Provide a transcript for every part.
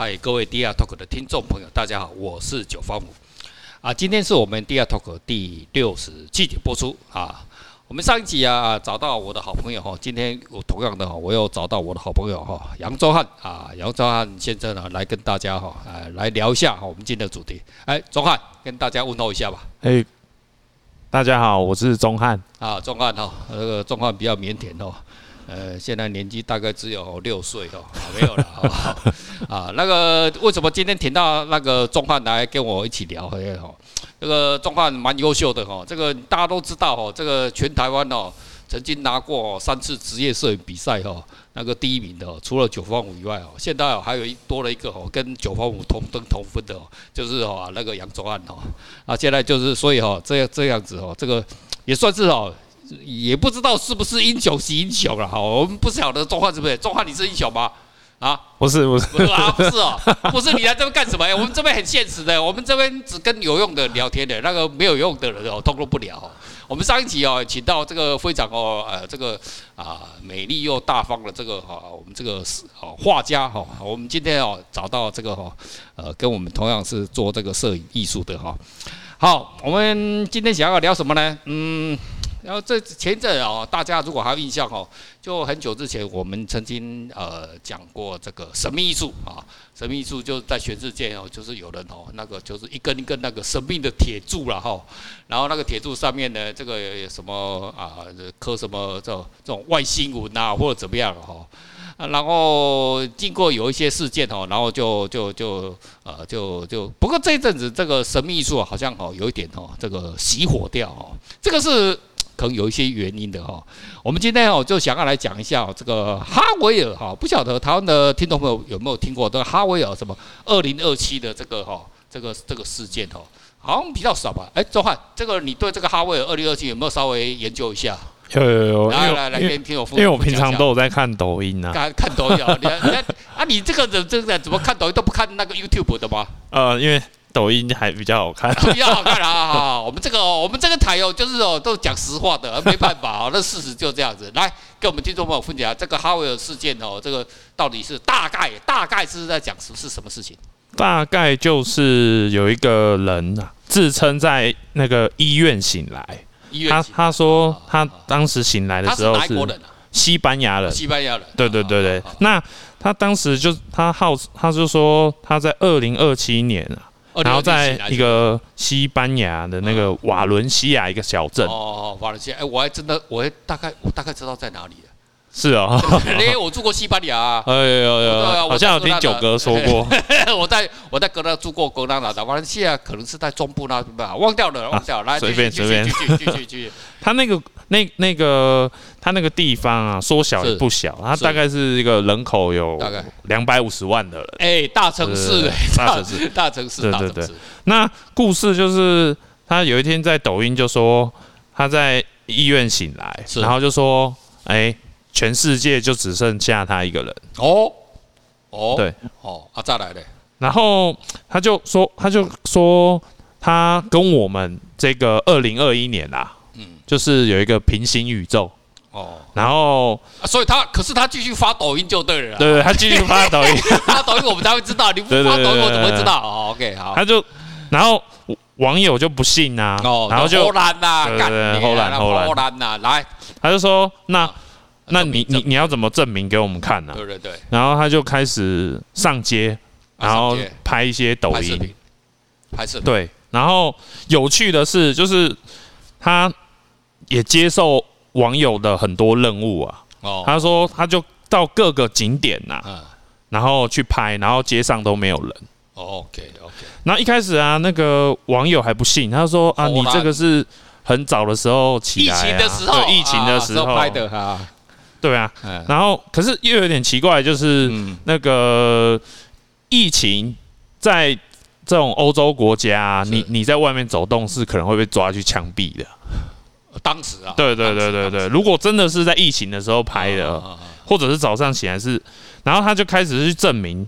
嗨，各位 DR Talk 的听众朋友，大家好，我是九方五啊。今天是我们 DR Talk 第六十七集播出啊。我们上一集啊找到我的好朋友哈，今天我同样的哈，我又找到我的好朋友哈，杨宗翰啊，杨宗翰先生呢来跟大家哈，呃，来聊一下哈，我们今天的主题。哎，宗翰跟大家问候一下吧。哎，大家好，我是宗翰啊，宗翰哈，那个宗翰比较腼腆哦。呃，现在年纪大概只有六岁哦，没有了，好不好？啊，那个为什么今天请到那个宗翰来跟我一起聊？嘿，哦，这个宗翰蛮优秀的哈，这个大家都知道哦，这个全台湾哦，曾经拿过三次职业摄影比赛哈，那个第一名的，除了九方五以外哦，现在还有一多了一个哦，跟九方五同登同分的哦，就是哦那个杨宗汉哦，啊，现在就是所以哈，这样这样子哦，这个也算是哦。也不知道是不是英雄是英雄了哈，我们不晓得宗翰是不是？宗翰你是英雄吗？啊，不是不是，不是啊，不是哦，不是你来这边干什么呀？我们这边很现实的，我们这边只跟有用的聊天的，那个没有用的人哦，通通不聊。我们上一集哦，请到这个非常哦，呃，这个啊美丽又大方的这个哈，我们这个哦画家哈，我们今天哦找到这个哈，呃，跟我们同样是做这个摄影艺术的哈。好，我们今天想要聊什么呢？嗯。然后这前一阵哦，大家如果还有印象哦，就很久之前我们曾经呃讲过这个神秘艺术啊，神秘艺术就是在全世界哦，就是有人哦，那个就是一根一根那个神秘的铁柱了哈，然后那个铁柱上面呢，这个什么啊刻什么这这种外星文啊或者怎么样哈，然后经过有一些事件哦，然后就就就呃就就不过这一阵子这个神秘艺术好像哦有一点哦这个熄火掉哦，这个是。可能有一些原因的哈，我们今天哦就想要来讲一下这个哈维尔哈，不晓得台湾的听众朋友有没有听过这个哈维尔什么二零二七的这个哈这个这个事件哈，好像比较少吧？哎，周翰，这个你对这个哈维尔二零二七有没有稍微研究一下？有有有，来来来，跟听我分享。因为我平常都有在看抖音啊，看看抖音啊，你看啊，你这个人真的怎么看抖音都不看那个 YouTube 的吗？呃，因为。抖音还比较好看，比较好看啊！我们这个我们这个台哦，就是哦，都讲实话的，没办法哦，那事实就这样子。来，跟我们听众朋友分享这个哈维尔事件哦，这个到底是大概大概是在讲是是什么事情？大概就是有一个人啊，自称在那个医院醒来，医院他他说他当时醒来的时候是西班牙人，西班牙人，对对对对。那他当时就他号他就说他在二零二七年啊。然后在一个西班牙的那个瓦伦西亚一个小镇。哦，瓦伦西亚，哎，我还真的，我还大概，我大概知道在哪里。是啊，因 为我住过西班牙。哎呦呦，好像有听九哥说过。我在我在格拉住过格纳达，瓦伦西亚可能是在中部那边吧，忘掉了，忘掉了。来，随便随便，继续继续。他那个那那个他那个地方啊，说小也不小，他大概是一个人口有大概两百五十万的人。哎，大城市，大城市，大城市，对对对。那故事就是他有一天在抖音就说他在医院醒来，然后就说哎。全世界就只剩下他一个人。哦？哦，对。哦啊，再来嘞，然后他就说，他就说，他跟我们这个二零二一年啊，嗯，就是有一个平行宇宙。哦，然后，啊、所以他可是他继续发抖音就对了，对对，他继续发抖音，发抖音我们才会知道，你不发抖音我怎么会知道？哦，OK，好，他就，然后网友就不信呐、啊，哦，然后就后来呐，对对对，后来后来后来呐，来，他就说那。那你你你要怎么证明给我们看呢？对对对。然后他就开始上街，然后拍一些抖音，拍摄。对。然后有趣的是，就是他也接受网友的很多任务啊。哦。他说他就到各个景点呐，然后去拍，然后街上都没有人。OK OK。然后一开始啊，那个网友还不信，他说啊，你这个是很早的时候起来，疫情的时候，对，疫情的时候拍的哈。对啊，然后可是又有点奇怪，就是那个疫情在这种欧洲国家，你你在外面走动是可能会被抓去枪毙的。当时啊，对对对对对，如果真的是在疫情的时候拍的，或者是早上起来是，然后他就开始去证明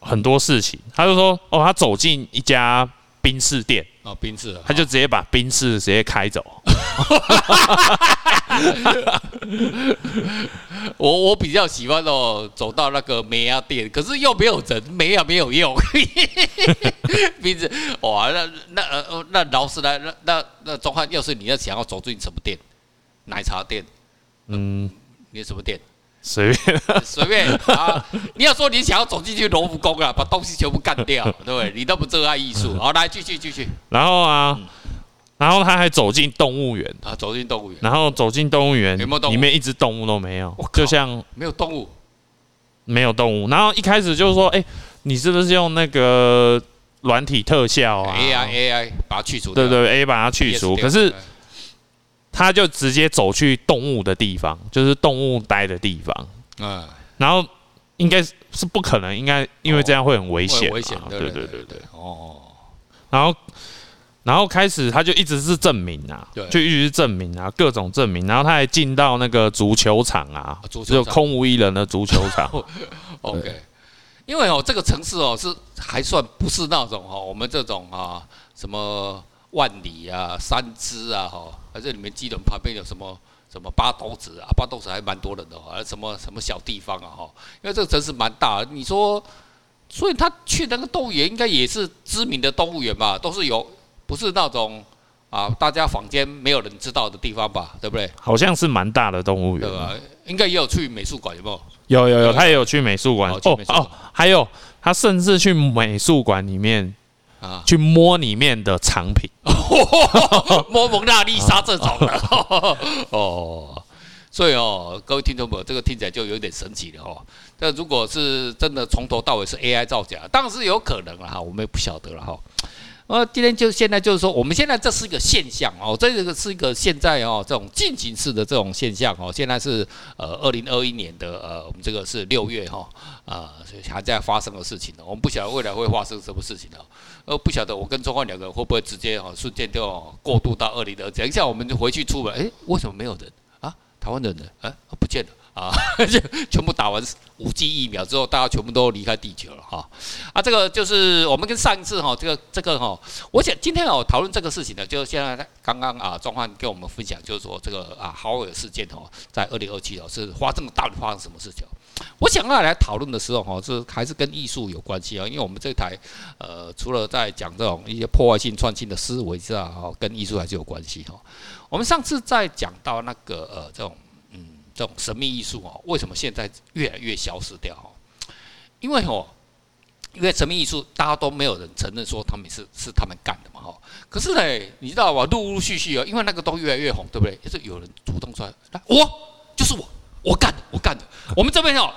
很多事情，他就说哦，他走进一家冰室店，哦，宾士，他就直接把宾士直接开走。我我比较喜欢哦，走到那个美亚店，可是又没有人，美亚没有用。宾士，哇，那那呃那劳斯莱那那那钟汉，要是你要想要走进什么店，奶茶店，嗯，你什么店？随便，随便啊！你要说你想要走进去罗浮宫啊，把东西全部干掉，对不对？你都不热爱艺术。好，来继续继续。然后啊，然后他还走进动物园啊，走进动物园。然后走进动物园，有没有动物里面一只动物都没有，就像没有动物，没有动物。然后一开始就是说，哎，你是不是用那个软体特效啊？AI AI 把它去除，对对，AI 把它去除。可是。他就直接走去动物的地方，就是动物待的地方。嗯，然后应该是不可能，应该因为这样会很危险。危险，对对对对。哦。然后，然后开始他就一直是证明啊，就一直是证明啊，各种证明。然后他还进到那个足球场啊，只有空无一人的足球场。OK，因为哦，这个城市哦是还算不是那种哦，我们这种啊什么。万里啊，三芝啊，哈，还是里面基隆旁边有什么什么八斗子啊？八斗子还蛮多人的，还什么什么小地方啊，哈，因为这个城市蛮大，你说，所以他去那个动物园应该也是知名的动物园吧？都是有，不是那种啊，大家坊间没有人知道的地方吧？对不对？好像是蛮大的动物园，对吧？应该也有去美术馆，有没有？有有有，他也有去美术馆哦哦，还有他甚至去美术馆里面。啊，去摸里面的藏品，摸蒙娜丽莎这种的，哦，所以哦，各位听众朋友，这个听起来就有点神奇了哦。但如果是真的从头到尾是 AI 造假，当然是有可能了哈，我们也不晓得了哈。呃，今天就现在就是说，我们现在这是一个现象哦，这个是一个现在哦这种进行式的这种现象哦。现在是呃二零二一年的呃我们这个是六月哈啊，还在发生的事情呢。我们不晓得未来会发生什么事情呢？呃，不晓得我跟钟汉两个人会不会直接哈瞬间就过渡到二零二？等一下我们就回去出门，哎，为什么没有人啊？台湾人呢？哎，不见了。啊，就全部打完五 G 疫苗之后，大家全部都离开地球了哈。啊，这个就是我们跟上一次哈，这个这个哈，我想今天我讨论这个事情呢，就是现在刚刚啊，钟汉跟我们分享，就是说这个啊，豪尔事件哦，在二零二七哦，是发生到底发生什么事情？我想要来讨论的时候哈，是还是跟艺术有关系啊，因为我们这台呃，除了在讲这种一些破坏性创新的思维之外哈，跟艺术还是有关系哈。我们上次在讲到那个呃，这种。这种神秘艺术哦，为什么现在越来越消失掉？哦，因为哦，因为神秘艺术大家都没有人承认说他们是是他们干的嘛，哈。可是呢，你知道吧？陆陆续续哦，因为那个都越来越红，对不对？就是有人主动出来，来我就是我，我干的，我干的。我们这边哦，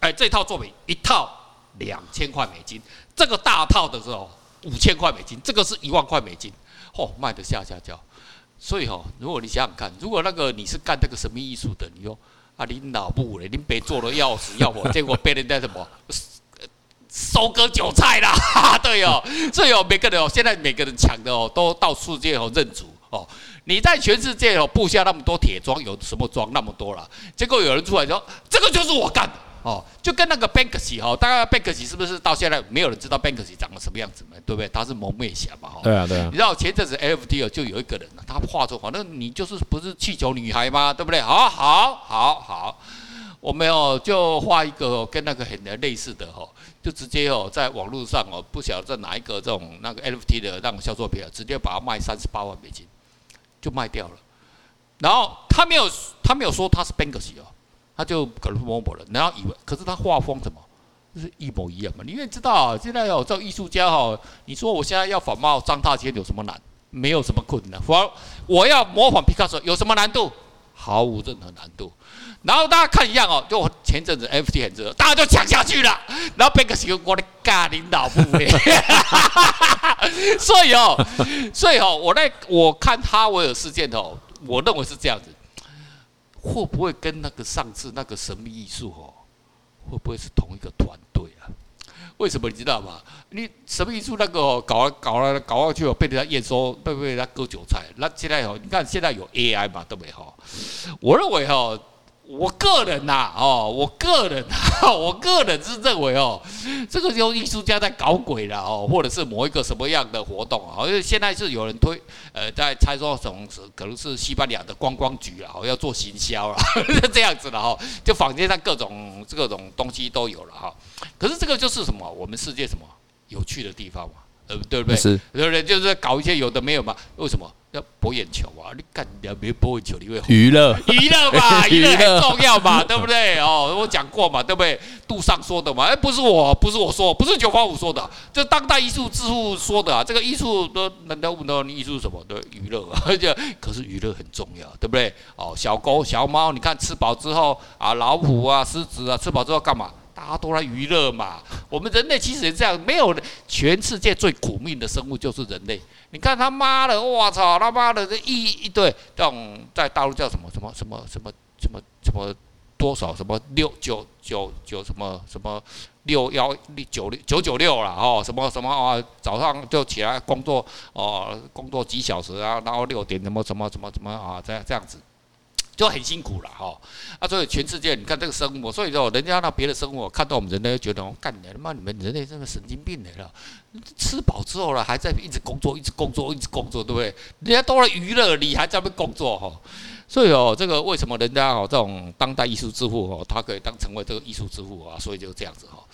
哎，这套作品一套两千块美金，这个大套的时候五千块美金，这个是一万块美金，嚯，卖得下下叫。所以哈，如果你想想看，如果那个你是干这个神秘艺术的，你说啊，你脑部嘞，你别做了要死要活，结果被人家什么收割韭菜啦，对哦，所以哦，每个人哦，现在每个人抢的哦，都到世界哦认主哦，你在全世界哦布下那么多铁桩，有什么桩那么多了？结果有人出来说，这个就是我干的。哦，就跟那个 Banksy 哈，大概 Banksy 是不是到现在没有人知道 Banksy 长得什么样子嘛？对不对？他是蒙面侠嘛？哈，对啊，对啊。你知道前阵子 NFT 就有一个人他画出，反正你就是不是气球女孩吗？对不对？好好好好，我们哦就画一个跟那个很类似的哈，就直接哦在网络上哦，不晓得在哪一个这种那个 NFT 的那种销售品啊，直接把它卖三十八万美金，就卖掉了。然后他没有他没有说他是 Banksy 哦。他就可能摸摸了，然后以为，可是他画风怎么就是一模一样嘛？你愿意知道，现在有这艺术家哈，你说我现在要仿冒张大千有什么难？没有什么困难。我我要模仿皮卡丘有什么难度？毫无任何难度。然后大家看一样哦，就前阵子 FT 很热，大家就抢下去了。然后贝克西我的咖领导部位，所以哦，所以哦，我在我看哈维尔事件哦，我认为是这样子。会不会跟那个上次那个神秘艺术哦，会不会是同一个团队啊？为什么你知道吗？你神秘艺术那个哦，搞搞了搞上去哦，被人家验收，被被人家割韭菜。那现在哦，你看现在有 AI 嘛，对不对哈？我认为哈，我个人呐、哦，我个人、啊，我个人是认为哦，这个就艺术家在搞鬼了哦，或者是某一个什么样的活动啊？因为现在是有人推，呃，在猜说什么可能是西班牙的观光局啊，要做行销了，这样子的哈，就坊间上各种各种东西都有了哈。可是这个就是什么？我们世界什么有趣的地方嘛？呃，对不对？是，对不对？就是搞一些有的没有嘛？为什么？要博眼球啊！你干你别博眼球，你会 娱乐娱乐嘛，娱乐很重要嘛，对不对？哦，我讲过嘛，对不对？杜尚说的嘛，哎，不是我，不是我说，不是九八五说的，这当代艺术之父说的啊。这个艺术都难道问到你艺术什么对娱乐啊？而 且可是娱乐很重要，对不对？哦，小狗、小猫，你看吃饱之后啊，老虎啊、狮子啊，吃饱之后干嘛？大家都来娱乐嘛。我们人类其实也这样，没有全世界最苦命的生物就是人类。你看他妈的，我操他妈的这一一对这种在大陆叫什么什么什么什么什么什么多少什么六九九九什么什么六幺九六九九六了哦，什么什么啊，早上就起来工作哦，工作几小时啊，然后六点什么什么什么什么啊，这样这样子。就很辛苦了哈，啊，所以全世界你看这个生物，所以说人家那别的生物看到我们人类，觉得哦干你他妈你们人类这个神经病来了，吃饱之后了还在一直工作，一直工作，一直工作，对不对？人家都来娱乐，你还在那工作哈，所以哦，这个为什么人家哦这种当代艺术之父哦，他可以当成为这个艺术之父啊？所以就这样子哈。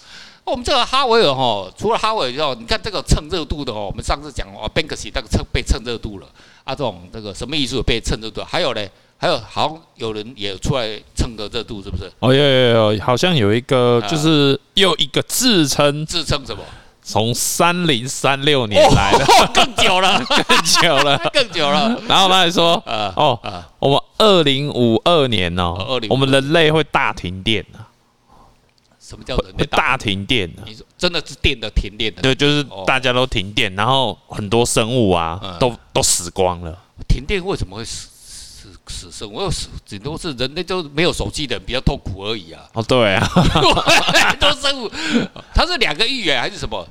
我们这个哈维尔哈，除了哈维尔之后，你看这个蹭热度的哦，我们上次讲哦 b a n k s 那个蹭被蹭热度了啊，这种这个什么艺术被蹭热度，还有呢？还有，好像有人也出来蹭个热度，是不是？哦，有有有，好像有一个，就是又一个自称自称什么？从三零三六年来的，更久了，更久了，更久了。然后他还说，呃，哦，我们二零五二年哦，二零，我们人类会大停电啊。什么叫人类大停电呢？你说真的是电的停电的？对，就是大家都停电，然后很多生物啊，都都死光了。停电为什么会死？死生，我有死，顶多是人类就没有手机的人比较痛苦而已啊。哦，对啊，很多生物，它是两个预言还是什么？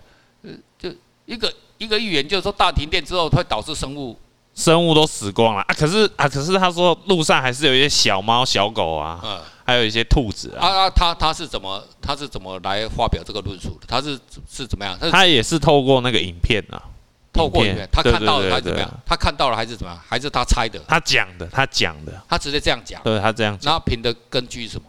就一个一个预言，就是说大停电之后会导致生物生物都死光了啊。可是啊，可是他说路上还是有一些小猫小狗啊，嗯，还有一些兔子啊。啊，他他是怎么他是怎么来发表这个论述的？他是是怎么样？他也是透过那个影片啊。透过他看到了还是怎么样？他看到了还是怎么样？还是他猜的？他讲的，他讲的，他直接这样讲。对，他这样讲。那凭的根据是什么？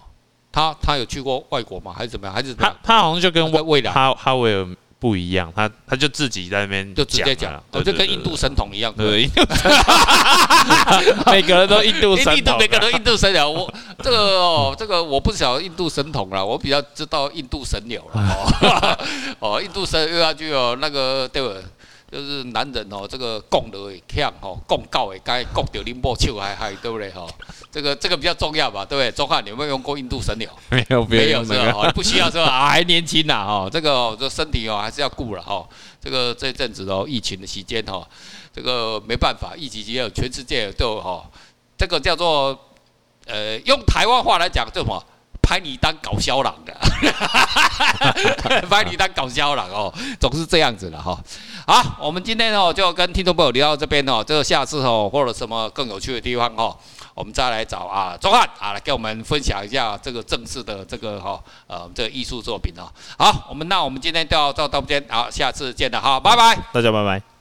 他他有去过外国吗？还是怎么样？还是他他好像就跟未来哈哈维尔不一样，他他就自己在那边就直接讲了，就跟印度神童一样。对，每个人都印度神童，每个人都印度神鸟。我这个哦，这个我不晓得印度神童了，我比较知道印度神鸟了。哦，印度神又要就有那个对不？就是男人哦，这个共的会强吼，讲到会该讲到你莫笑还还对不对哈？这个这个比较重要吧，对不对？钟汉，你有没有用过印度神鸟？没有，没有是吧？不需要是吧？还年轻呐哈，这个这身体哦还是要顾了哈。这个这阵子哦，疫情的期间哈，这个没办法，疫情期间全世界都有哈，这个叫做呃，用台湾话来讲叫什么？拍你当搞笑郎的，哈哈哈，把你当搞笑了哦，总是这样子的哈。好，我们今天哦就跟听众朋友聊到这边哦，这个下次哦或者什么更有趣的地方哦，我们再来找啊钟汉啊来给我们分享一下这个正式的这个哈呃这个艺术作品哦。好，我们那我们今天就到到这边，好，下次见了，哈，拜拜，大家拜拜。